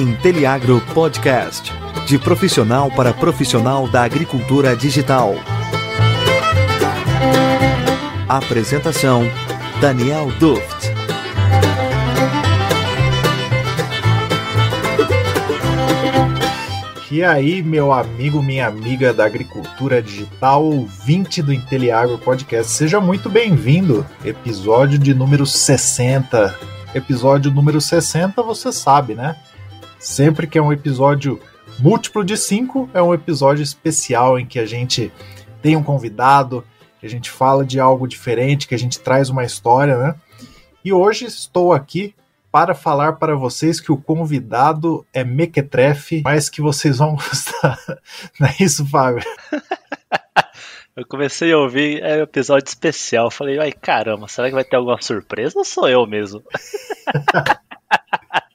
Inteliagro Podcast. De profissional para profissional da agricultura digital. Apresentação: Daniel Duft. E aí, meu amigo, minha amiga da agricultura digital, ouvinte do Inteliagro Podcast, seja muito bem-vindo. Episódio de número 60. Episódio número 60, você sabe, né? Sempre que é um episódio múltiplo de 5, é um episódio especial em que a gente tem um convidado, que a gente fala de algo diferente, que a gente traz uma história, né? E hoje estou aqui para falar para vocês que o convidado é mequetrefe, mas que vocês vão gostar. Não é isso, Fábio? Eu comecei a ouvir é um episódio especial. Falei, ai caramba, será que vai ter alguma surpresa ou sou eu mesmo?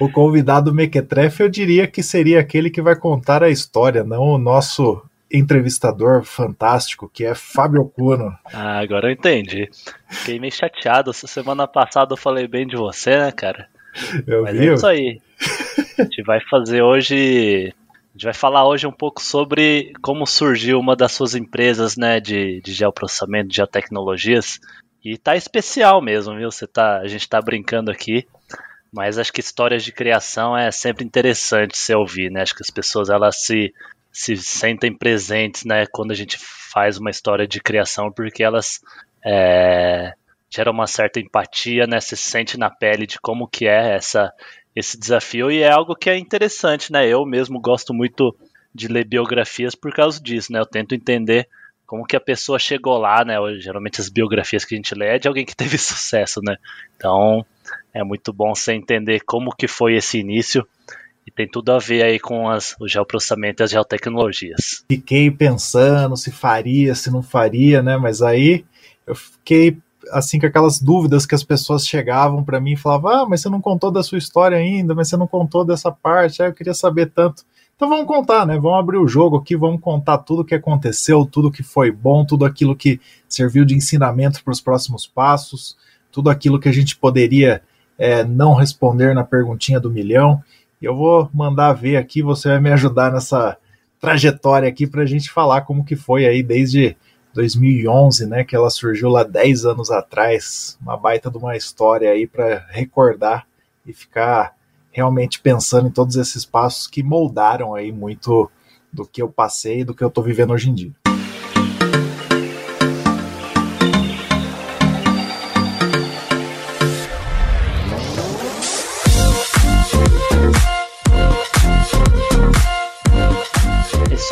o convidado mequetrefe eu diria que seria aquele que vai contar a história, não o nosso entrevistador fantástico, que é Fábio Cuno. Ah, agora eu entendi. Fiquei meio chateado. Semana passada eu falei bem de você, né, cara? Eu Mas vi. é isso aí. A gente vai fazer hoje. A gente vai falar hoje um pouco sobre como surgiu uma das suas empresas, né, de, de geoprocessamento, de geotecnologias. E tá especial mesmo, viu? Você tá, a gente tá brincando aqui, mas acho que histórias de criação é sempre interessante se ouvir, né? Acho que as pessoas elas se se sentem presentes, né, quando a gente faz uma história de criação, porque elas é, geram uma certa empatia, né, se sente na pele de como que é essa esse desafio e é algo que é interessante, né? Eu mesmo gosto muito de ler biografias por causa disso, né? Eu tento entender como que a pessoa chegou lá, né? Geralmente as biografias que a gente lê é de alguém que teve sucesso, né? Então é muito bom você entender como que foi esse início e tem tudo a ver aí com as, o geoprocessamento e as geotecnologias. Fiquei pensando se faria, se não faria, né? Mas aí eu fiquei assim com aquelas dúvidas que as pessoas chegavam para mim e falavam: "Ah, mas você não contou da sua história ainda, mas você não contou dessa parte". Aí eu queria saber tanto. Então vamos contar, né? Vamos abrir o jogo aqui, vamos contar tudo o que aconteceu, tudo que foi bom, tudo aquilo que serviu de ensinamento para os próximos passos, tudo aquilo que a gente poderia é, não responder na perguntinha do milhão. Eu vou mandar ver aqui, você vai me ajudar nessa trajetória aqui para a gente falar como que foi aí desde 2011, né, que ela surgiu lá 10 anos atrás, uma baita de uma história aí para recordar e ficar realmente pensando em todos esses passos que moldaram aí muito do que eu passei e do que eu estou vivendo hoje em dia.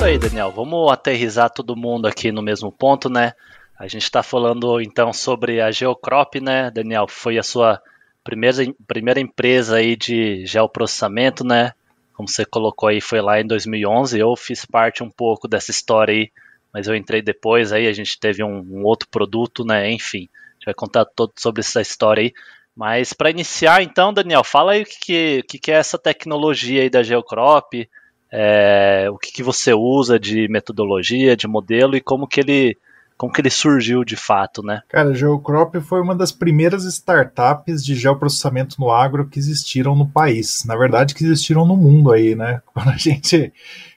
Aí, Daniel. Vamos aterrizar todo mundo aqui no mesmo ponto, né? A gente está falando então sobre a Geocrop, né, Daniel? Foi a sua primeira, primeira empresa aí de geoprocessamento, né? Como você colocou aí, foi lá em 2011. Eu fiz parte um pouco dessa história aí, mas eu entrei depois. Aí a gente teve um, um outro produto, né? Enfim, a gente vai contar todo sobre essa história aí. Mas para iniciar, então, Daniel, fala aí o que, que, que é essa tecnologia aí da Geocrop, é, o que, que você usa de metodologia, de modelo e como que ele como que ele surgiu de fato, né? Cara, a Geocrop foi uma das primeiras startups de geoprocessamento no agro que existiram no país. Na verdade, que existiram no mundo aí, né? Quando a gente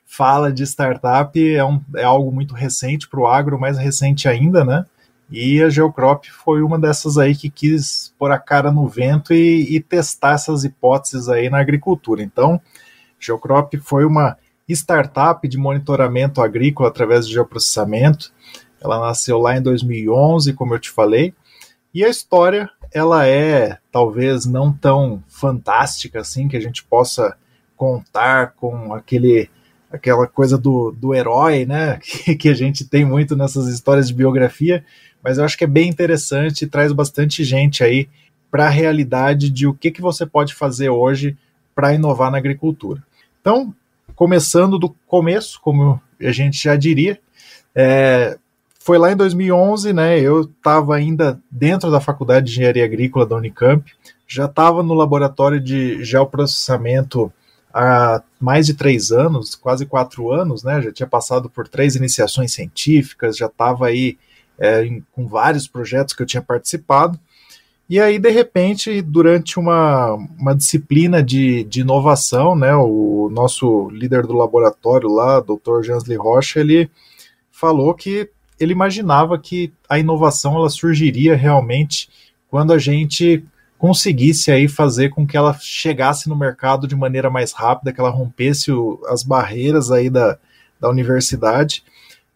fala de startup, é, um, é algo muito recente para o agro, mais recente ainda, né? E a Geocrop foi uma dessas aí que quis pôr a cara no vento e, e testar essas hipóteses aí na agricultura. Então, Geocrop foi uma startup de monitoramento agrícola através de geoprocessamento. Ela nasceu lá em 2011, como eu te falei, e a história ela é talvez não tão fantástica assim que a gente possa contar com aquele aquela coisa do, do herói, né, que, que a gente tem muito nessas histórias de biografia, mas eu acho que é bem interessante e traz bastante gente aí para a realidade de o que, que você pode fazer hoje para inovar na agricultura. Então, começando do começo, como a gente já diria, é, foi lá em 2011, né? Eu estava ainda dentro da Faculdade de Engenharia Agrícola da Unicamp, já estava no laboratório de geoprocessamento há mais de três anos, quase quatro anos, né? Já tinha passado por três iniciações científicas, já estava aí é, em, com vários projetos que eu tinha participado. E aí, de repente, durante uma, uma disciplina de, de inovação, né, o nosso líder do laboratório lá, Dr. Jansley Rocha, ele falou que ele imaginava que a inovação ela surgiria realmente quando a gente conseguisse aí fazer com que ela chegasse no mercado de maneira mais rápida, que ela rompesse o, as barreiras aí da, da universidade.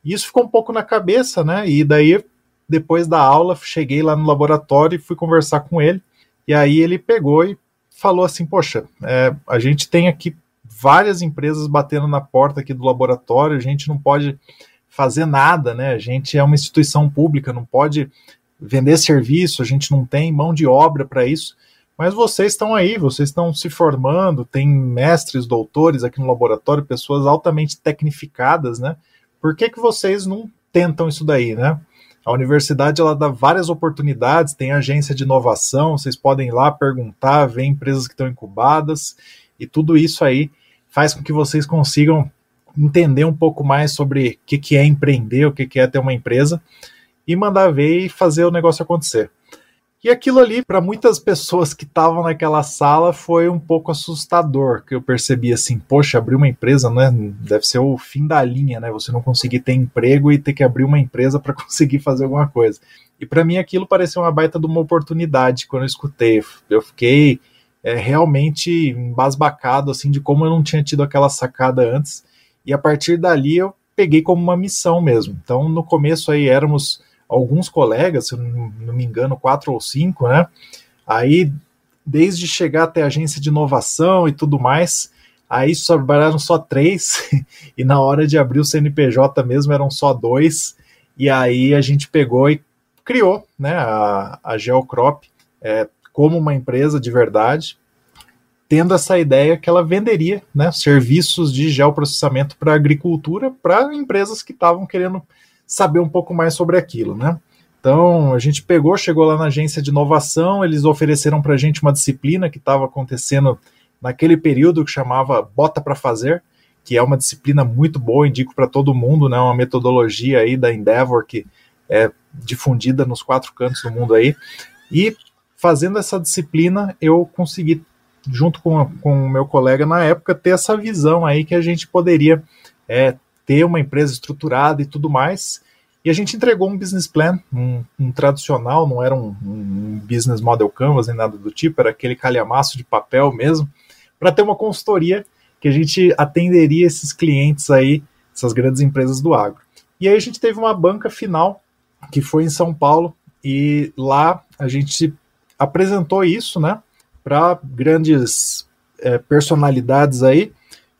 E isso ficou um pouco na cabeça, né? E daí depois da aula, cheguei lá no laboratório e fui conversar com ele. E aí ele pegou e falou assim: Poxa, é, a gente tem aqui várias empresas batendo na porta aqui do laboratório, a gente não pode fazer nada, né? A gente é uma instituição pública, não pode vender serviço, a gente não tem mão de obra para isso. Mas vocês estão aí, vocês estão se formando, tem mestres, doutores aqui no laboratório, pessoas altamente tecnificadas, né? Por que, que vocês não tentam isso daí, né? A universidade ela dá várias oportunidades, tem agência de inovação, vocês podem ir lá perguntar, ver empresas que estão incubadas, e tudo isso aí faz com que vocês consigam entender um pouco mais sobre o que, que é empreender, o que, que é ter uma empresa, e mandar ver e fazer o negócio acontecer. E aquilo ali, para muitas pessoas que estavam naquela sala, foi um pouco assustador, que eu percebi assim, poxa, abrir uma empresa, né, deve ser o fim da linha, né, você não conseguir ter emprego e ter que abrir uma empresa para conseguir fazer alguma coisa. E para mim aquilo pareceu uma baita de uma oportunidade quando eu escutei. Eu fiquei é, realmente embasbacado, assim, de como eu não tinha tido aquela sacada antes. E a partir dali eu peguei como uma missão mesmo. Então, no começo aí éramos alguns colegas, se não me engano, quatro ou cinco, né? Aí, desde chegar até a agência de inovação e tudo mais, aí sobraram só três, e na hora de abrir o CNPJ mesmo eram só dois, e aí a gente pegou e criou né, a, a Geocrop é, como uma empresa de verdade, tendo essa ideia que ela venderia né, serviços de geoprocessamento para agricultura para empresas que estavam querendo saber um pouco mais sobre aquilo, né? Então a gente pegou, chegou lá na agência de inovação, eles ofereceram para a gente uma disciplina que estava acontecendo naquele período que chamava Bota para Fazer, que é uma disciplina muito boa, indico para todo mundo, né? Uma metodologia aí da Endeavor que é difundida nos quatro cantos do mundo aí. E fazendo essa disciplina, eu consegui, junto com, com o meu colega na época, ter essa visão aí que a gente poderia é, ter uma empresa estruturada e tudo mais. E a gente entregou um business plan, um, um tradicional, não era um, um, business model canvas nem nada do tipo, era aquele calhamaço de papel mesmo, para ter uma consultoria que a gente atenderia esses clientes aí, essas grandes empresas do agro. E aí a gente teve uma banca final, que foi em São Paulo, e lá a gente apresentou isso, né, para grandes é, personalidades aí,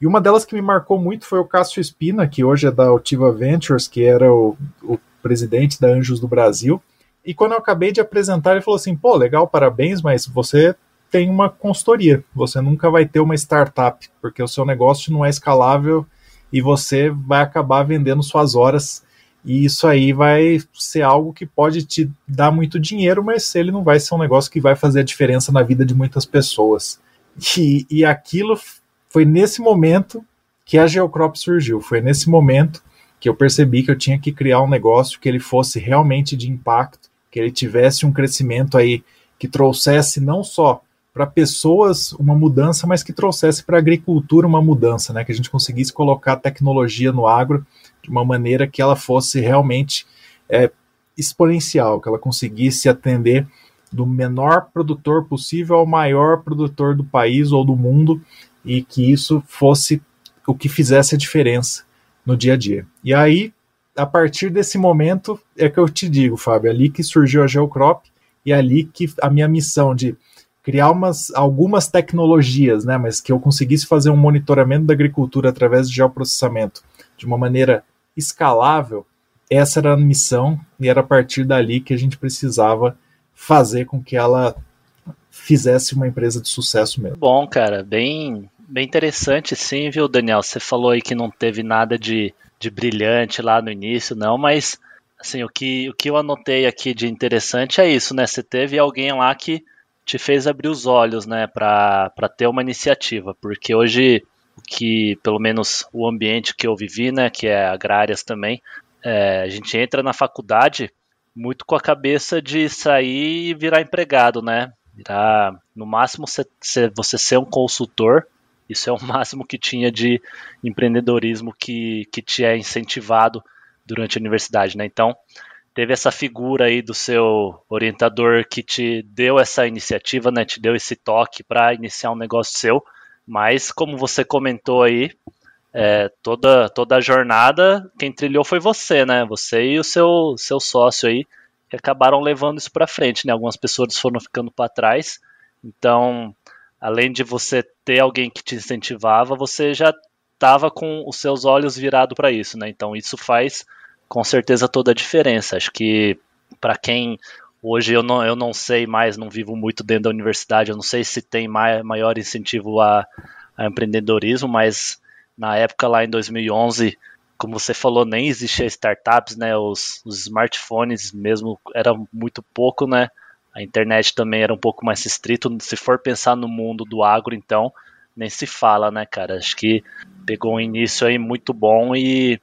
e uma delas que me marcou muito foi o Cássio Espina, que hoje é da Altiva Ventures, que era o, o presidente da Anjos do Brasil. E quando eu acabei de apresentar, ele falou assim: pô, legal, parabéns, mas você tem uma consultoria, você nunca vai ter uma startup, porque o seu negócio não é escalável e você vai acabar vendendo suas horas. E isso aí vai ser algo que pode te dar muito dinheiro, mas ele não vai ser um negócio que vai fazer a diferença na vida de muitas pessoas. E, e aquilo foi nesse momento que a Geocrop surgiu. Foi nesse momento que eu percebi que eu tinha que criar um negócio que ele fosse realmente de impacto, que ele tivesse um crescimento aí que trouxesse não só para pessoas uma mudança, mas que trouxesse para a agricultura uma mudança, né? Que a gente conseguisse colocar tecnologia no agro de uma maneira que ela fosse realmente é, exponencial, que ela conseguisse atender do menor produtor possível ao maior produtor do país ou do mundo e que isso fosse o que fizesse a diferença no dia a dia. E aí, a partir desse momento, é que eu te digo, Fábio, ali que surgiu a Geocrop e ali que a minha missão de criar umas, algumas tecnologias, né, mas que eu conseguisse fazer um monitoramento da agricultura através de geoprocessamento de uma maneira escalável, essa era a missão e era a partir dali que a gente precisava fazer com que ela fizesse uma empresa de sucesso mesmo. Bom, cara, bem Bem interessante, sim, viu, Daniel? Você falou aí que não teve nada de, de brilhante lá no início, não, mas assim, o que, o que eu anotei aqui de interessante é isso, né? Você teve alguém lá que te fez abrir os olhos, né, para ter uma iniciativa, porque hoje o que, pelo menos o ambiente que eu vivi, né, que é agrárias também, é, a gente entra na faculdade muito com a cabeça de sair e virar empregado, né? Virar, no máximo, você ser um consultor. Isso é o máximo que tinha de empreendedorismo que, que te é incentivado durante a universidade, né? Então, teve essa figura aí do seu orientador que te deu essa iniciativa, né? Te deu esse toque para iniciar um negócio seu. Mas, como você comentou aí, é, toda, toda a jornada, quem trilhou foi você, né? Você e o seu, seu sócio aí, que acabaram levando isso para frente, né? Algumas pessoas foram ficando para trás. Então, além de você ter alguém que te incentivava, você já estava com os seus olhos virados para isso, né? Então, isso faz com certeza toda a diferença. Acho que para quem hoje eu não, eu não sei mais, não vivo muito dentro da universidade, eu não sei se tem maior incentivo a, a empreendedorismo, mas na época lá em 2011, como você falou, nem existia startups, né? Os, os smartphones mesmo era muito pouco, né? A internet também era um pouco mais restrito. Se for pensar no mundo do agro, então, nem se fala, né, cara? Acho que pegou um início aí muito bom e,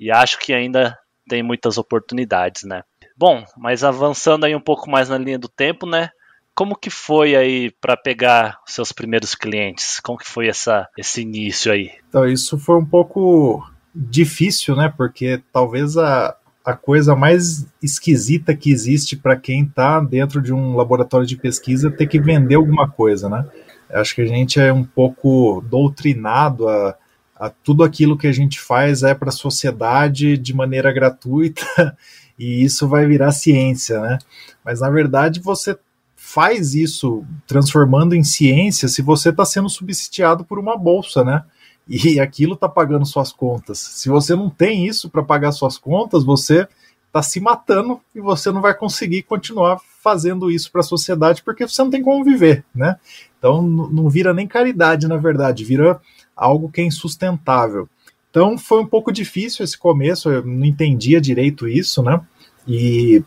e acho que ainda tem muitas oportunidades, né? Bom, mas avançando aí um pouco mais na linha do tempo, né? Como que foi aí para pegar seus primeiros clientes? Como que foi essa, esse início aí? Então, isso foi um pouco difícil, né? Porque talvez a, a coisa mais esquisita que existe para quem está dentro de um laboratório de pesquisa ter que vender alguma coisa, né? Acho que a gente é um pouco doutrinado a, a tudo aquilo que a gente faz é para a sociedade de maneira gratuita e isso vai virar ciência, né? Mas na verdade você faz isso transformando em ciência se você está sendo subsidiado por uma bolsa, né? E aquilo está pagando suas contas. Se você não tem isso para pagar suas contas, você está se matando e você não vai conseguir continuar fazendo isso para a sociedade porque você não tem como viver, né? Então não vira nem caridade, na verdade, vira algo que é insustentável. Então foi um pouco difícil esse começo, eu não entendia direito isso, né? E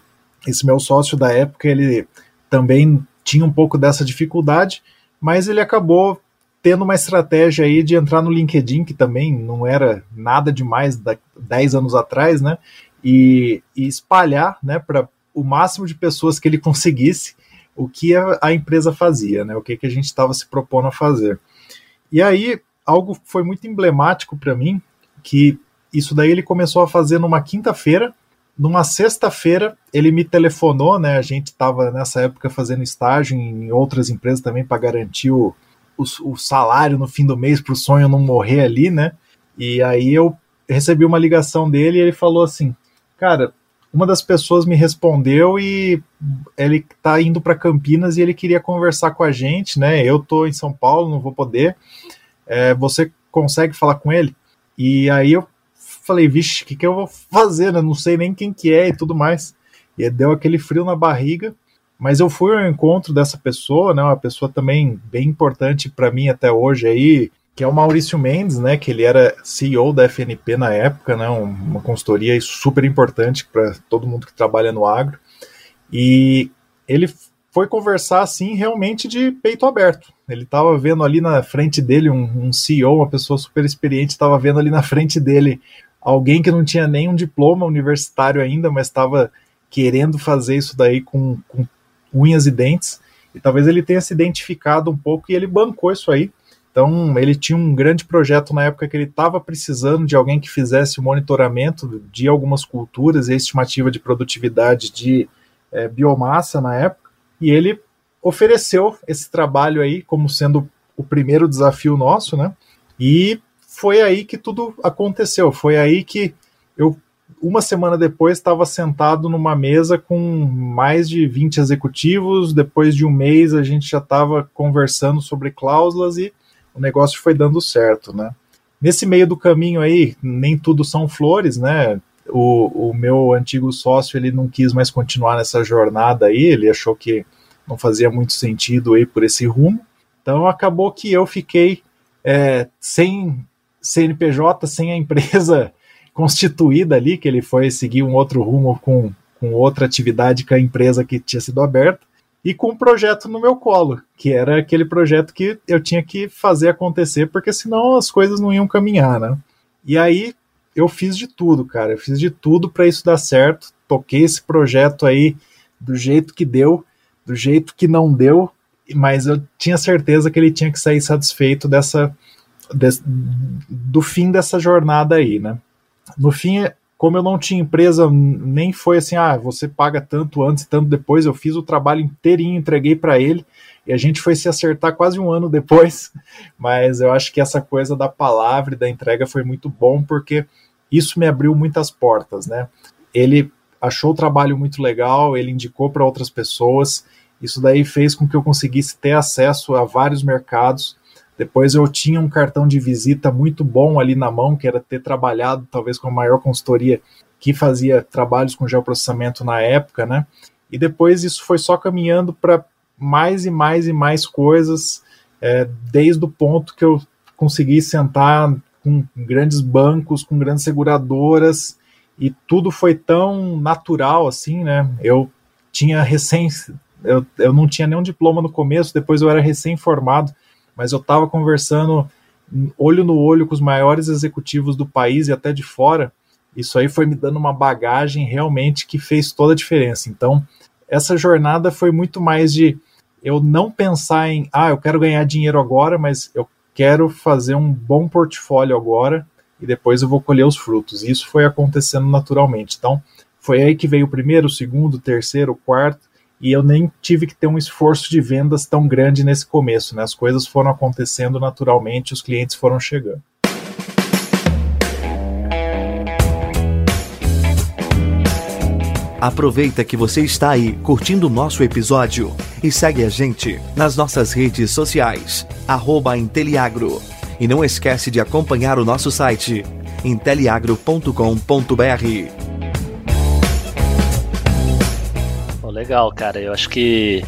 esse meu sócio da época, ele também tinha um pouco dessa dificuldade, mas ele acabou tendo uma estratégia aí de entrar no LinkedIn, que também não era nada demais da 10 anos atrás, né? E, e espalhar, né, para o máximo de pessoas que ele conseguisse o que a, a empresa fazia, né? O que, que a gente estava se propondo a fazer. E aí, algo foi muito emblemático para mim, que isso daí ele começou a fazer numa quinta-feira, numa sexta-feira, ele me telefonou, né? A gente estava nessa época fazendo estágio em outras empresas também para garantir o, o, o, salário no fim do mês para o sonho não morrer ali, né? E aí eu recebi uma ligação dele e ele falou assim: Cara, uma das pessoas me respondeu e ele está indo para Campinas e ele queria conversar com a gente, né? Eu tô em São Paulo, não vou poder. É, você consegue falar com ele? E aí eu falei, vixe, o que, que eu vou fazer? Né? Não sei nem quem que é e tudo mais. E deu aquele frio na barriga. Mas eu fui ao encontro dessa pessoa, né? Uma pessoa também bem importante para mim até hoje aí, que é o Maurício Mendes, né? Que ele era CEO da FNP na época, né? Uma consultoria super importante para todo mundo que trabalha no agro. E ele foi conversar assim realmente de peito aberto. Ele estava vendo ali na frente dele um, um CEO, uma pessoa super experiente, estava vendo ali na frente dele alguém que não tinha nenhum diploma universitário ainda, mas estava querendo fazer isso daí com, com unhas e dentes. E talvez ele tenha se identificado um pouco e ele bancou isso aí. Então, ele tinha um grande projeto na época que ele estava precisando de alguém que fizesse o monitoramento de algumas culturas e a estimativa de produtividade de é, biomassa na época. E ele ofereceu esse trabalho aí como sendo o primeiro desafio nosso, né? E foi aí que tudo aconteceu. Foi aí que eu, uma semana depois, estava sentado numa mesa com mais de 20 executivos. Depois de um mês, a gente já estava conversando sobre cláusulas e o negócio foi dando certo, né? Nesse meio do caminho aí, nem tudo são flores, né? O, o meu antigo sócio ele não quis mais continuar nessa jornada aí, ele achou que não fazia muito sentido ir por esse rumo. Então acabou que eu fiquei é, sem CNPJ sem a empresa constituída ali, que ele foi seguir um outro rumo com, com outra atividade que a empresa que tinha sido aberta, e com um projeto no meu colo, que era aquele projeto que eu tinha que fazer acontecer, porque senão as coisas não iam caminhar, né? E aí eu fiz de tudo, cara. Eu fiz de tudo para isso dar certo. Toquei esse projeto aí do jeito que deu, do jeito que não deu, mas eu tinha certeza que ele tinha que sair satisfeito dessa de, do fim dessa jornada aí, né? No fim, como eu não tinha empresa, nem foi assim, ah, você paga tanto antes tanto depois, eu fiz o trabalho inteirinho, entreguei para ele, e a gente foi se acertar quase um ano depois, mas eu acho que essa coisa da palavra e da entrega foi muito bom, porque isso me abriu muitas portas, né? Ele achou o trabalho muito legal, ele indicou para outras pessoas, isso daí fez com que eu conseguisse ter acesso a vários mercados. Depois eu tinha um cartão de visita muito bom ali na mão, que era ter trabalhado talvez com a maior consultoria que fazia trabalhos com geoprocessamento na época, né? E depois isso foi só caminhando para mais e mais e mais coisas, é, desde o ponto que eu consegui sentar com grandes bancos, com grandes seguradoras, e tudo foi tão natural assim, né? Eu tinha recém eu, eu não tinha nenhum diploma no começo, depois eu era recém-formado, mas eu estava conversando olho no olho com os maiores executivos do país e até de fora. Isso aí foi me dando uma bagagem realmente que fez toda a diferença. Então, essa jornada foi muito mais de eu não pensar em, ah, eu quero ganhar dinheiro agora, mas eu quero fazer um bom portfólio agora e depois eu vou colher os frutos. E isso foi acontecendo naturalmente. Então, foi aí que veio o primeiro, o segundo, o terceiro, o quarto, e eu nem tive que ter um esforço de vendas tão grande nesse começo, né? As coisas foram acontecendo naturalmente, os clientes foram chegando. Aproveita que você está aí curtindo o nosso episódio e segue a gente nas nossas redes sociais, Inteliagro. E não esquece de acompanhar o nosso site, inteliagro.com.br. legal, cara. Eu acho que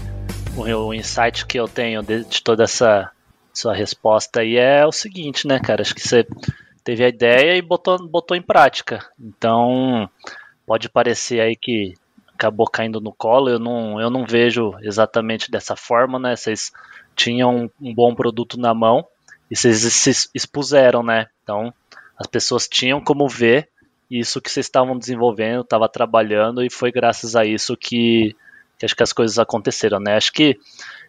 o, insight que eu tenho de, de, toda essa sua resposta aí é o seguinte, né, cara? Acho que você teve a ideia e botou, botou em prática. Então, pode parecer aí que acabou caindo no colo. Eu não, eu não vejo exatamente dessa forma, né? Vocês tinham um bom produto na mão e vocês se expuseram, né? Então, as pessoas tinham como ver isso que vocês estavam desenvolvendo, estava trabalhando e foi graças a isso que, que, acho que as coisas aconteceram, né? Acho que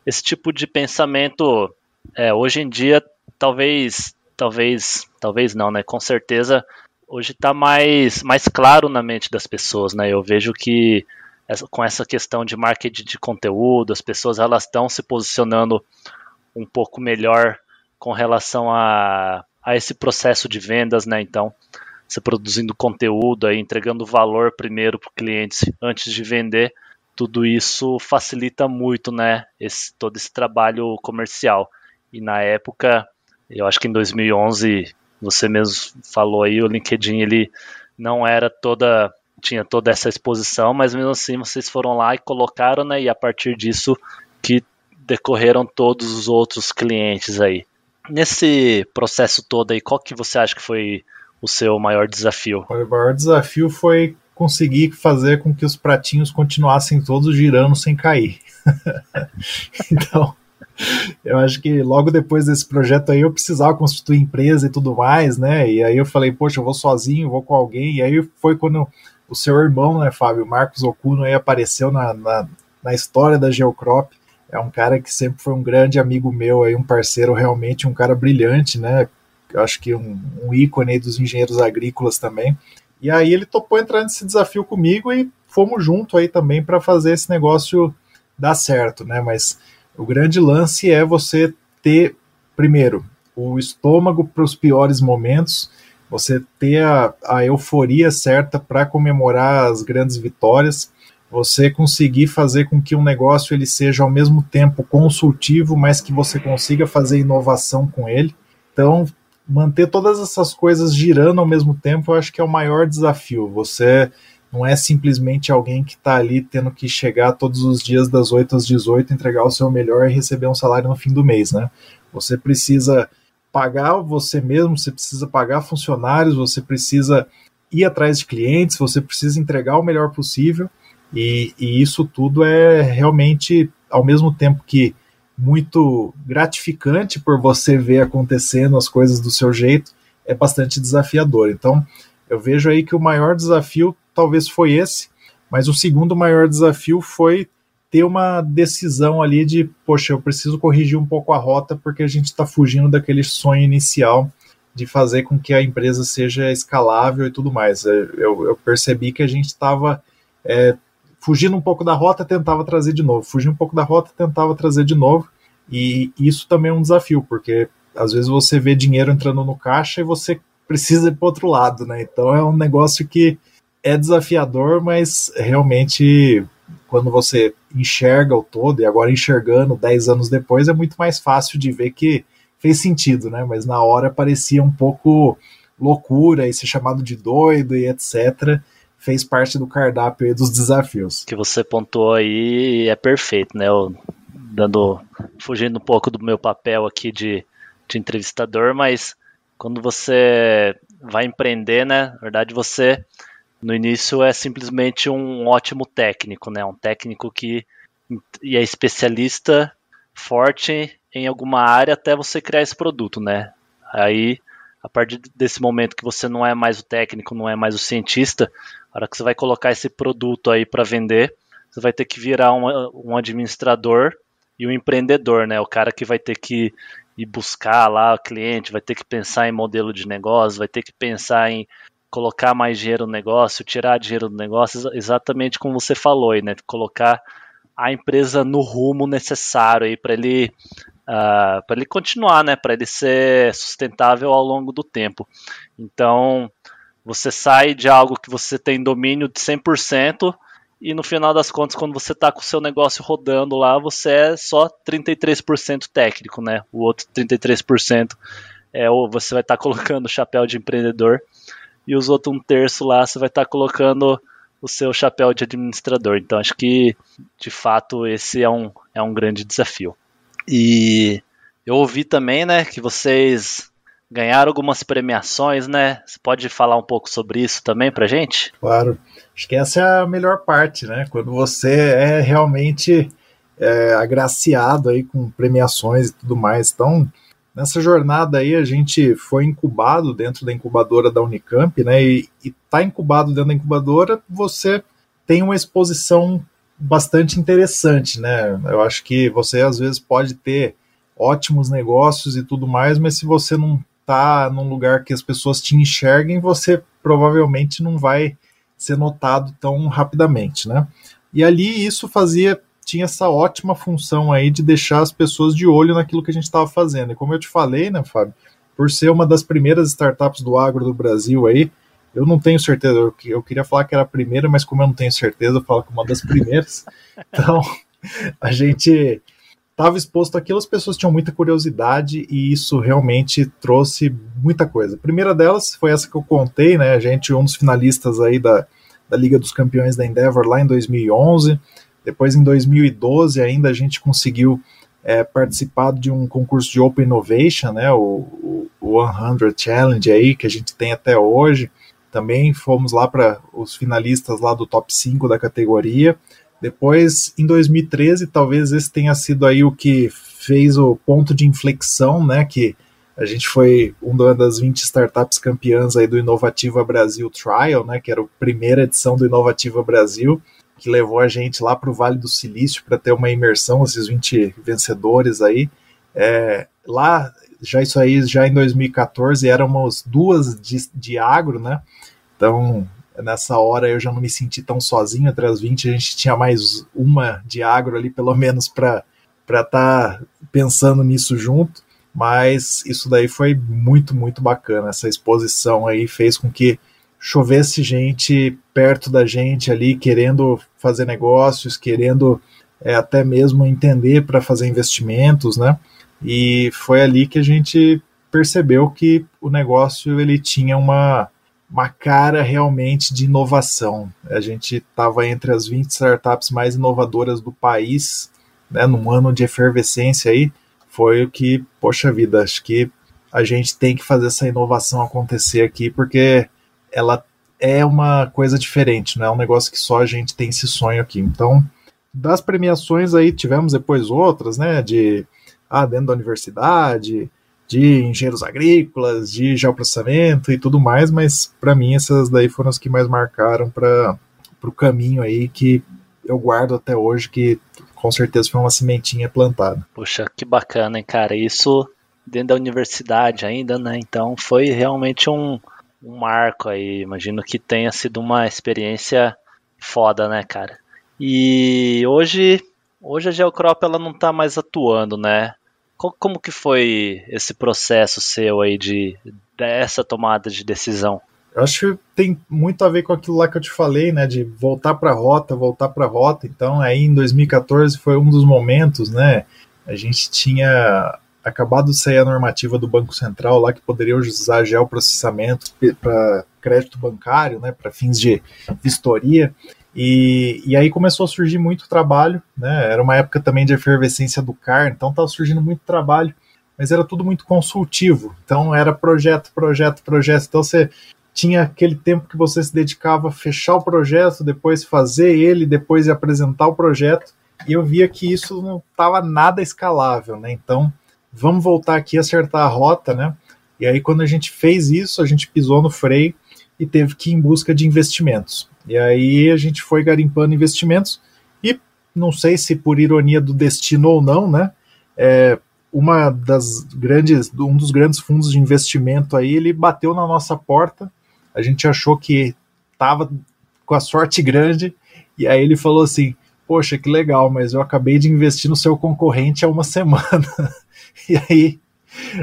esse tipo de pensamento é, hoje em dia talvez, talvez, talvez não, né? Com certeza hoje está mais, mais claro na mente das pessoas, né? Eu vejo que essa, com essa questão de marketing de conteúdo, as pessoas elas estão se posicionando um pouco melhor com relação a, a esse processo de vendas, né? Então, você produzindo conteúdo, aí, entregando valor primeiro para o cliente antes de vender, tudo isso facilita muito, né, esse, todo esse trabalho comercial. E na época, eu acho que em 2011, você mesmo falou aí, o LinkedIn ele não era toda tinha toda essa exposição, mas mesmo assim vocês foram lá e colocaram, né, e a partir disso que decorreram todos os outros clientes aí. Nesse processo todo aí, qual que você acha que foi o seu maior desafio? O maior desafio foi conseguir fazer com que os pratinhos continuassem todos girando sem cair. então, eu acho que logo depois desse projeto aí eu precisava constituir empresa e tudo mais, né? E aí eu falei, poxa, eu vou sozinho, vou com alguém. E aí foi quando o seu irmão, né, Fábio, Marcos Okuno, aí apareceu na, na, na história da Geocrop. É um cara que sempre foi um grande amigo meu, aí um parceiro realmente, um cara brilhante, né? Acho que um, um ícone dos engenheiros agrícolas também. E aí ele topou entrar nesse desafio comigo e fomos junto aí também para fazer esse negócio dar certo, né? Mas o grande lance é você ter, primeiro, o estômago para os piores momentos, você ter a, a euforia certa para comemorar as grandes vitórias, você conseguir fazer com que um negócio ele seja ao mesmo tempo consultivo, mas que você consiga fazer inovação com ele. Então, manter todas essas coisas girando ao mesmo tempo, eu acho que é o maior desafio. Você não é simplesmente alguém que está ali tendo que chegar todos os dias das 8 às 18, entregar o seu melhor e receber um salário no fim do mês, né? Você precisa pagar você mesmo, você precisa pagar funcionários, você precisa ir atrás de clientes, você precisa entregar o melhor possível, e, e isso tudo é realmente, ao mesmo tempo que muito gratificante por você ver acontecendo as coisas do seu jeito, é bastante desafiador. Então, eu vejo aí que o maior desafio talvez foi esse, mas o segundo maior desafio foi ter uma decisão ali de, poxa, eu preciso corrigir um pouco a rota porque a gente está fugindo daquele sonho inicial de fazer com que a empresa seja escalável e tudo mais. É, eu, eu percebi que a gente estava é, fugindo um pouco da rota, tentava trazer de novo, fugindo um pouco da rota, tentava trazer de novo, e isso também é um desafio, porque às vezes você vê dinheiro entrando no caixa e você precisa ir para outro lado, né? Então é um negócio que é desafiador, mas realmente quando você enxerga o todo, e agora enxergando 10 anos depois, é muito mais fácil de ver que fez sentido, né? Mas na hora parecia um pouco loucura e ser chamado de doido e etc. Fez parte do cardápio dos desafios. que você pontuou aí é perfeito, né? Dando, fugindo um pouco do meu papel aqui de, de entrevistador, mas quando você vai empreender, né? Na verdade, você no início é simplesmente um ótimo técnico, né? Um técnico que é especialista forte em alguma área até você criar esse produto, né? Aí, a partir desse momento que você não é mais o técnico, não é mais o cientista, a hora que você vai colocar esse produto aí para vender, você vai ter que virar um, um administrador e um empreendedor, né? O cara que vai ter que ir buscar lá o cliente, vai ter que pensar em modelo de negócio, vai ter que pensar em colocar mais dinheiro no negócio, tirar dinheiro do negócio, exatamente como você falou aí, né? Colocar a empresa no rumo necessário aí para ele uh, ah, para ele continuar, né? Para ele ser sustentável ao longo do tempo. Então você sai de algo que você tem domínio de 100% e no final das contas, quando você está com o seu negócio rodando lá, você é só 33% técnico, né? O outro 33% é ou você vai estar tá colocando o chapéu de empreendedor e os outros um terço lá você vai estar tá colocando o seu chapéu de administrador. Então acho que de fato esse é um, é um grande desafio. E eu ouvi também, né, que vocês ganharam algumas premiações, né? Você pode falar um pouco sobre isso também pra gente? Claro. Acho que essa é a melhor parte, né? Quando você é realmente é, agraciado aí com premiações e tudo mais. Então, nessa jornada aí a gente foi incubado dentro da incubadora da Unicamp, né? E, e tá incubado dentro da incubadora, você tem uma exposição bastante interessante, né? Eu acho que você às vezes pode ter ótimos negócios e tudo mais, mas se você não tá num lugar que as pessoas te enxerguem, você provavelmente não vai ser notado tão rapidamente, né? E ali isso fazia tinha essa ótima função aí de deixar as pessoas de olho naquilo que a gente estava fazendo. E como eu te falei, né, Fábio, por ser uma das primeiras startups do agro do Brasil aí, eu não tenho certeza, eu, eu queria falar que era a primeira, mas como eu não tenho certeza, eu falo que é uma das primeiras. Então, a gente estava exposto àquilo, as pessoas tinham muita curiosidade e isso realmente trouxe muita coisa. A primeira delas foi essa que eu contei, né? A gente, um dos finalistas aí da, da Liga dos Campeões da Endeavor lá em 2011. Depois, em 2012, ainda a gente conseguiu é, participar de um concurso de Open Innovation, né? O, o 100 Challenge aí, que a gente tem até hoje. Também fomos lá para os finalistas lá do top 5 da categoria. Depois, em 2013, talvez esse tenha sido aí o que fez o ponto de inflexão, né? Que a gente foi uma das 20 startups campeãs aí do Inovativa Brasil Trial, né? Que era a primeira edição do Inovativa Brasil, que levou a gente lá para o Vale do Silício para ter uma imersão, esses 20 vencedores aí. É, lá, já isso aí, já em 2014, éramos duas de, de agro, né? Então, nessa hora eu já não me senti tão sozinho, entre as 20 a gente tinha mais uma de agro ali, pelo menos, para estar tá pensando nisso junto, mas isso daí foi muito, muito bacana, essa exposição aí fez com que chovesse gente perto da gente ali, querendo fazer negócios, querendo é, até mesmo entender para fazer investimentos, né? E foi ali que a gente percebeu que o negócio ele tinha uma uma cara realmente de inovação. A gente estava entre as 20 startups mais inovadoras do país, né, num ano de efervescência aí, foi o que, poxa vida, acho que a gente tem que fazer essa inovação acontecer aqui, porque ela é uma coisa diferente, não é um negócio que só a gente tem esse sonho aqui. Então, das premiações aí tivemos depois outras, né, de ah, dentro da universidade, de engenheiros agrícolas, de geoprocessamento e tudo mais, mas para mim essas daí foram as que mais marcaram para o caminho aí que eu guardo até hoje, que com certeza foi uma sementinha plantada. Puxa, que bacana, hein, cara? Isso dentro da universidade ainda, né? Então foi realmente um, um marco aí. Imagino que tenha sido uma experiência foda, né, cara? E hoje, hoje a Geocrop ela não tá mais atuando, né? Como que foi esse processo seu aí de dessa tomada de decisão? Eu acho que tem muito a ver com aquilo lá que eu te falei, né, de voltar para a rota, voltar para a rota. Então, aí em 2014 foi um dos momentos, né? A gente tinha acabado de sair a normativa do Banco Central lá que poderia usar geoprocessamento para crédito bancário, né, para fins de vistoria. E, e aí começou a surgir muito trabalho, né? Era uma época também de efervescência do CAR, então estava surgindo muito trabalho, mas era tudo muito consultivo. Então era projeto, projeto, projeto. Então você tinha aquele tempo que você se dedicava a fechar o projeto, depois fazer ele, depois apresentar o projeto. E eu via que isso não estava nada escalável, né? Então vamos voltar aqui a acertar a rota, né? E aí quando a gente fez isso, a gente pisou no freio e teve que ir em busca de investimentos. E aí a gente foi garimpando investimentos e não sei se por ironia do destino ou não, né? É, uma das grandes, um dos grandes fundos de investimento aí, ele bateu na nossa porta. A gente achou que estava com a sorte grande e aí ele falou assim: "Poxa, que legal, mas eu acabei de investir no seu concorrente há uma semana". e aí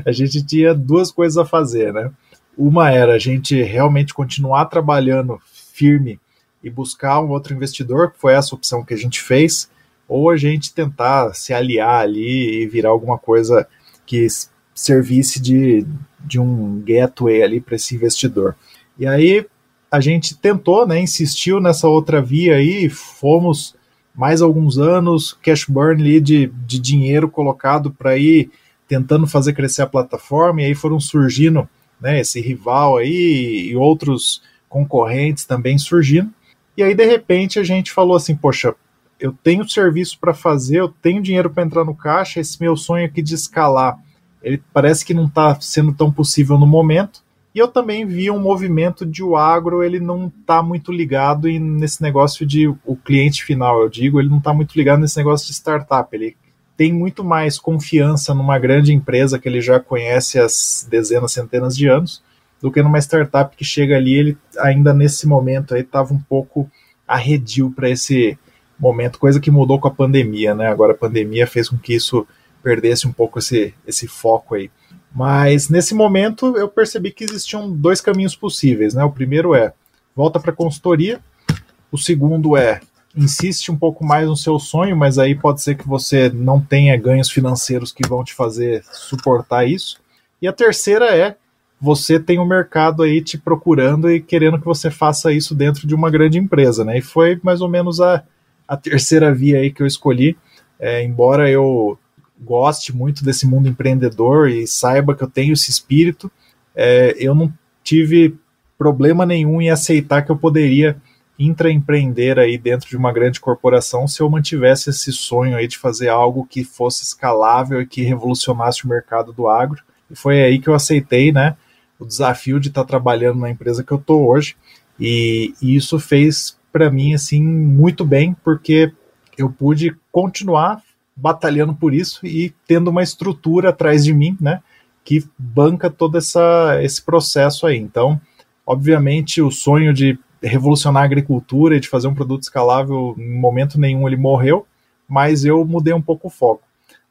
a gente tinha duas coisas a fazer, né? Uma era a gente realmente continuar trabalhando firme e buscar um outro investidor, que foi essa opção que a gente fez, ou a gente tentar se aliar ali e virar alguma coisa que servisse de, de um gateway ali para esse investidor. E aí a gente tentou, né, insistiu nessa outra via aí, fomos mais alguns anos, cash burn ali de, de dinheiro colocado para ir tentando fazer crescer a plataforma, e aí foram surgindo né, esse rival aí e outros concorrentes também surgindo. E aí, de repente, a gente falou assim: poxa, eu tenho serviço para fazer, eu tenho dinheiro para entrar no caixa, esse meu sonho aqui de escalar, ele parece que não está sendo tão possível no momento. E eu também vi um movimento de o agro, ele não está muito ligado nesse negócio de o cliente final, eu digo, ele não está muito ligado nesse negócio de startup. Ele tem muito mais confiança numa grande empresa que ele já conhece há dezenas, centenas de anos, do que numa startup que chega ali, ele ainda nesse momento aí estava um pouco arredio para esse momento, coisa que mudou com a pandemia, né? Agora a pandemia fez com que isso perdesse um pouco esse, esse foco aí. Mas nesse momento eu percebi que existiam dois caminhos possíveis, né? O primeiro é volta para consultoria, o segundo é insiste um pouco mais no seu sonho, mas aí pode ser que você não tenha ganhos financeiros que vão te fazer suportar isso. E a terceira é você tem o um mercado aí te procurando e querendo que você faça isso dentro de uma grande empresa, né? E foi mais ou menos a, a terceira via aí que eu escolhi. É, embora eu goste muito desse mundo empreendedor e saiba que eu tenho esse espírito, é, eu não tive problema nenhum em aceitar que eu poderia intraempreender aí dentro de uma grande corporação se eu mantivesse esse sonho aí de fazer algo que fosse escalável e que revolucionasse o mercado do agro. E foi aí que eu aceitei, né? O desafio de estar tá trabalhando na empresa que eu estou hoje. E, e, isso fez para mim assim muito bem, porque eu pude continuar batalhando por isso e tendo uma estrutura atrás de mim, né, que banca todo essa, esse processo aí. Então, obviamente, o sonho de revolucionar a agricultura e de fazer um produto escalável, em momento nenhum ele morreu, mas eu mudei um pouco o foco.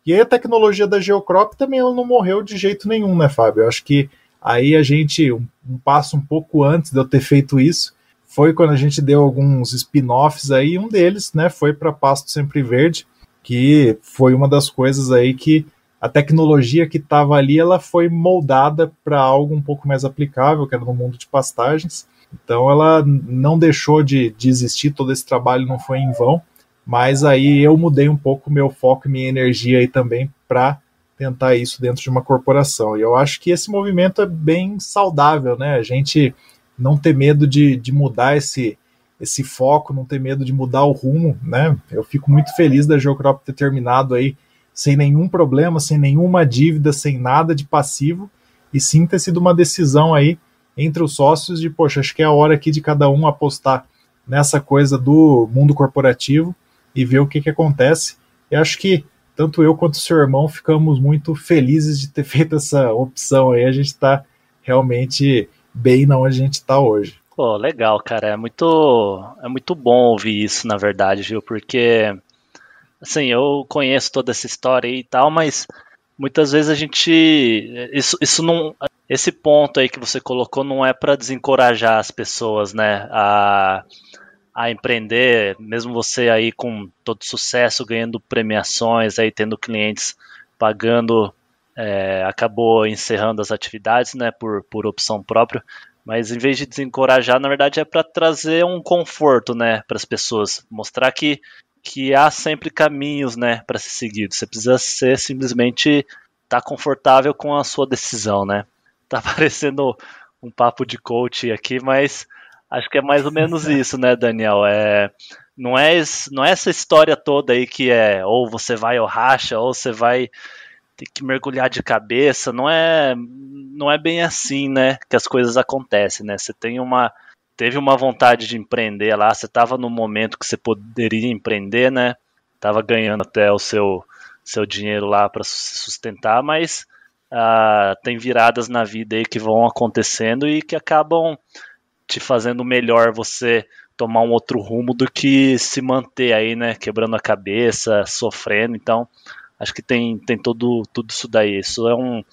E aí a tecnologia da Geocrop também ela não morreu de jeito nenhum, né, Fábio? Eu acho que Aí a gente, um, um passo um pouco antes de eu ter feito isso, foi quando a gente deu alguns spin-offs aí, um deles, né, foi para Pasto Sempre Verde, que foi uma das coisas aí que a tecnologia que estava ali, ela foi moldada para algo um pouco mais aplicável, que era no mundo de pastagens. Então ela não deixou de, de existir, todo esse trabalho não foi em vão, mas aí eu mudei um pouco meu foco e minha energia aí também para tentar isso dentro de uma corporação. E eu acho que esse movimento é bem saudável, né? A gente não ter medo de, de mudar esse, esse foco, não ter medo de mudar o rumo, né? Eu fico muito feliz da Geocrop ter terminado aí sem nenhum problema, sem nenhuma dívida, sem nada de passivo, e sim ter sido uma decisão aí entre os sócios de, poxa, acho que é a hora aqui de cada um apostar nessa coisa do mundo corporativo e ver o que, que acontece. E acho que tanto eu quanto o seu irmão ficamos muito felizes de ter feito essa opção aí. A gente está realmente bem na onde a gente está hoje. Pô, legal, cara. É muito, é muito bom ouvir isso, na verdade, viu? Porque, assim, eu conheço toda essa história e tal, mas muitas vezes a gente. Isso, isso não. Esse ponto aí que você colocou não é para desencorajar as pessoas, né? A, a empreender, mesmo você aí com todo sucesso, ganhando premiações, aí tendo clientes pagando, é, acabou encerrando as atividades, né? Por, por opção própria. Mas em vez de desencorajar, na verdade é para trazer um conforto, né, para as pessoas, mostrar que que há sempre caminhos, né, para ser seguido. Você precisa ser simplesmente estar tá confortável com a sua decisão, né? Tá parecendo um papo de coach aqui, mas acho que é mais ou menos isso, né, Daniel? É não é não é essa história toda aí que é ou você vai ou racha ou você vai ter que mergulhar de cabeça. Não é não é bem assim, né, que as coisas acontecem, né? Você tem uma teve uma vontade de empreender lá, você estava no momento que você poderia empreender, né? Tava ganhando até o seu, seu dinheiro lá para se sustentar, mas uh, tem viradas na vida aí que vão acontecendo e que acabam te fazendo melhor você tomar um outro rumo do que se manter aí, né? Quebrando a cabeça, sofrendo. Então, acho que tem, tem todo, tudo isso daí. Isso é um,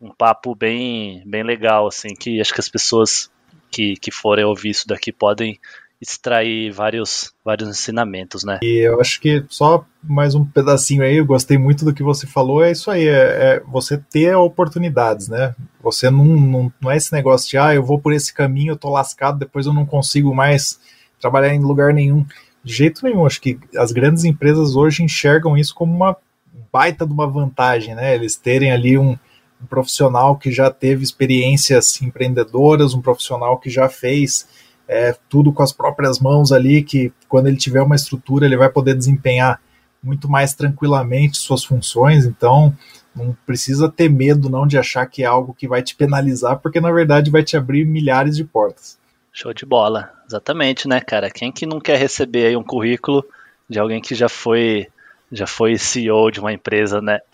um papo bem, bem legal, assim, que acho que as pessoas que, que forem ouvir isso daqui podem extrair vários, vários ensinamentos, né? E eu acho que só mais um pedacinho aí, eu gostei muito do que você falou, é isso aí, é, é você ter oportunidades, né? Você não, não, não é esse negócio de, ah, eu vou por esse caminho, eu tô lascado, depois eu não consigo mais trabalhar em lugar nenhum. De jeito nenhum, acho que as grandes empresas hoje enxergam isso como uma baita de uma vantagem, né? Eles terem ali um, um profissional que já teve experiências empreendedoras, um profissional que já fez é, tudo com as próprias mãos ali, que quando ele tiver uma estrutura ele vai poder desempenhar muito mais tranquilamente suas funções, então não precisa ter medo não de achar que é algo que vai te penalizar, porque na verdade vai te abrir milhares de portas. Show de bola, exatamente, né, cara? Quem que não quer receber aí um currículo de alguém que já foi já foi CEO de uma empresa, né?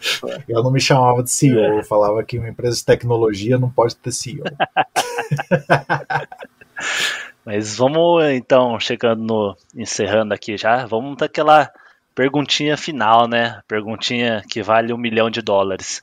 Eu não me chamava de CEO, eu falava que uma empresa de tecnologia não pode ter CEO. Mas vamos então, chegando no. encerrando aqui já, vamos daquela perguntinha final, né? Perguntinha que vale um milhão de dólares.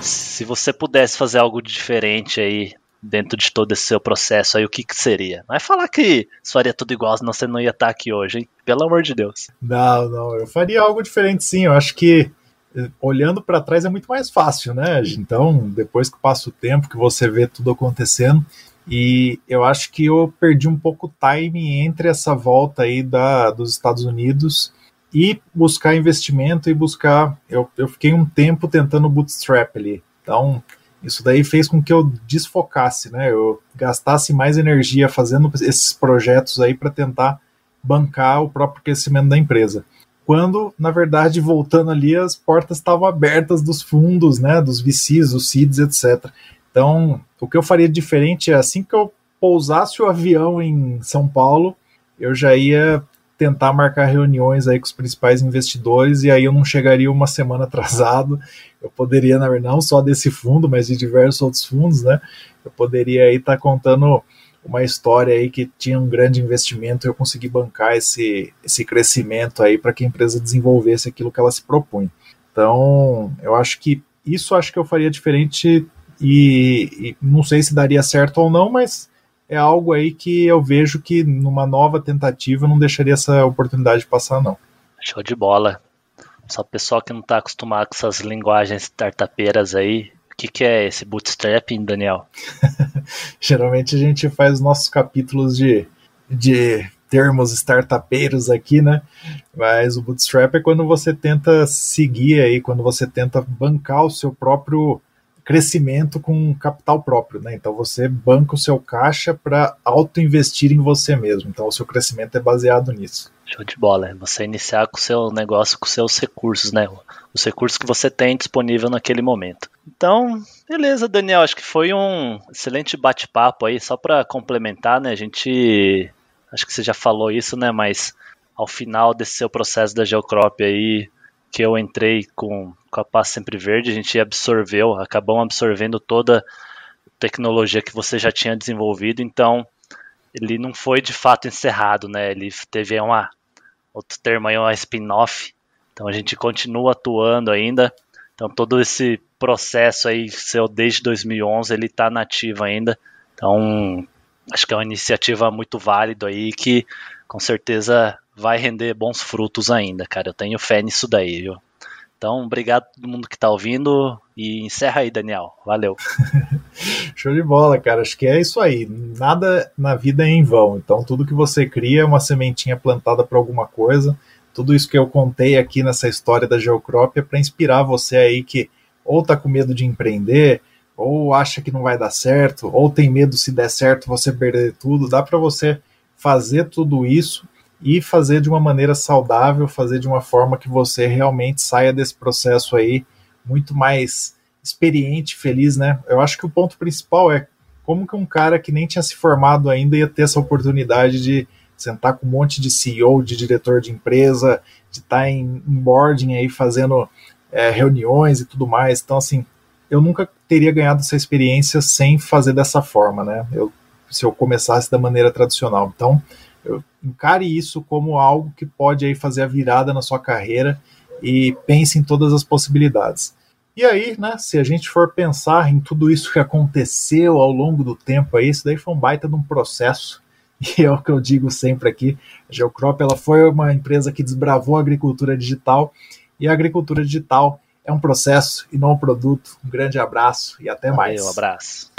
Se você pudesse fazer algo diferente aí dentro de todo esse seu processo aí, o que, que seria? Não é falar que faria tudo igual, senão você não ia estar aqui hoje, hein? Pelo amor de Deus. Não, não, eu faria algo diferente sim. Eu acho que eh, olhando para trás é muito mais fácil, né? Então, depois que passa o tempo, que você vê tudo acontecendo, e eu acho que eu perdi um pouco o time entre essa volta aí da, dos Estados Unidos e buscar investimento e buscar. Eu, eu fiquei um tempo tentando bootstrap ali. Então, isso daí fez com que eu desfocasse, né? Eu gastasse mais energia fazendo esses projetos aí para tentar bancar o próprio crescimento da empresa. Quando, na verdade, voltando ali, as portas estavam abertas dos fundos, né? Dos VCs, dos seeds, etc. Então, o que eu faria diferente é assim que eu pousasse o avião em São Paulo, eu já ia tentar marcar reuniões aí com os principais investidores e aí eu não chegaria uma semana atrasado. Eu poderia, não só desse fundo, mas de diversos outros fundos, né? Eu poderia aí estar tá contando uma história aí que tinha um grande investimento e eu consegui bancar esse, esse crescimento aí para que a empresa desenvolvesse aquilo que ela se propunha. Então, eu acho que isso acho que eu faria diferente e, e não sei se daria certo ou não, mas é algo aí que eu vejo que numa nova tentativa não deixaria essa oportunidade passar, não. Show de bola. Só o pessoal que não está acostumado com essas linguagens startupeiras aí, o que, que é esse bootstrapping, Daniel? Geralmente a gente faz nossos capítulos de, de termos startupeiros aqui, né? Mas o bootstrap é quando você tenta seguir aí, quando você tenta bancar o seu próprio crescimento com capital próprio, né? Então você banca o seu caixa para auto-investir em você mesmo. Então o seu crescimento é baseado nisso. Show de bola. Você iniciar com o seu negócio, com seus recursos, né? Os recursos que você tem disponível naquele momento. Então, beleza, Daniel. Acho que foi um excelente bate-papo aí, só para complementar, né? A gente. Acho que você já falou isso, né? Mas ao final desse seu processo da Geocrop aí, que eu entrei com, com a Paz Sempre Verde, a gente absorveu, acabamos absorvendo toda a tecnologia que você já tinha desenvolvido, então ele não foi de fato encerrado, né? Ele teve uma outro termo aí, uma spin-off. Então a gente continua atuando ainda. Então todo esse processo aí seu desde 2011 ele está nativo ainda. Então acho que é uma iniciativa muito válida aí que com certeza vai render bons frutos ainda, cara. Eu tenho fé nisso daí, viu? Então, obrigado a todo mundo que está ouvindo e encerra aí, Daniel. Valeu. Show de bola, cara. Acho que é isso aí. Nada na vida é em vão. Então, tudo que você cria é uma sementinha plantada para alguma coisa. Tudo isso que eu contei aqui nessa história da Geocrop é para inspirar você aí que ou tá com medo de empreender, ou acha que não vai dar certo, ou tem medo se der certo você perder tudo. Dá para você fazer tudo isso e fazer de uma maneira saudável, fazer de uma forma que você realmente saia desse processo aí muito mais experiente, feliz, né? Eu acho que o ponto principal é como que um cara que nem tinha se formado ainda ia ter essa oportunidade de sentar com um monte de CEO, de diretor de empresa, de estar tá em, em boarding aí fazendo é, reuniões e tudo mais. Então, assim, eu nunca teria ganhado essa experiência sem fazer dessa forma, né? Eu, se eu começasse da maneira tradicional. Então, encare isso como algo que pode aí fazer a virada na sua carreira e pense em todas as possibilidades. E aí, né, se a gente for pensar em tudo isso que aconteceu ao longo do tempo aí, isso daí foi um baita de um processo. E é o que eu digo sempre aqui, a Geocrop ela foi uma empresa que desbravou a agricultura digital e a agricultura digital é um processo e não um produto. Um grande abraço e até Valeu, mais. Um abraço.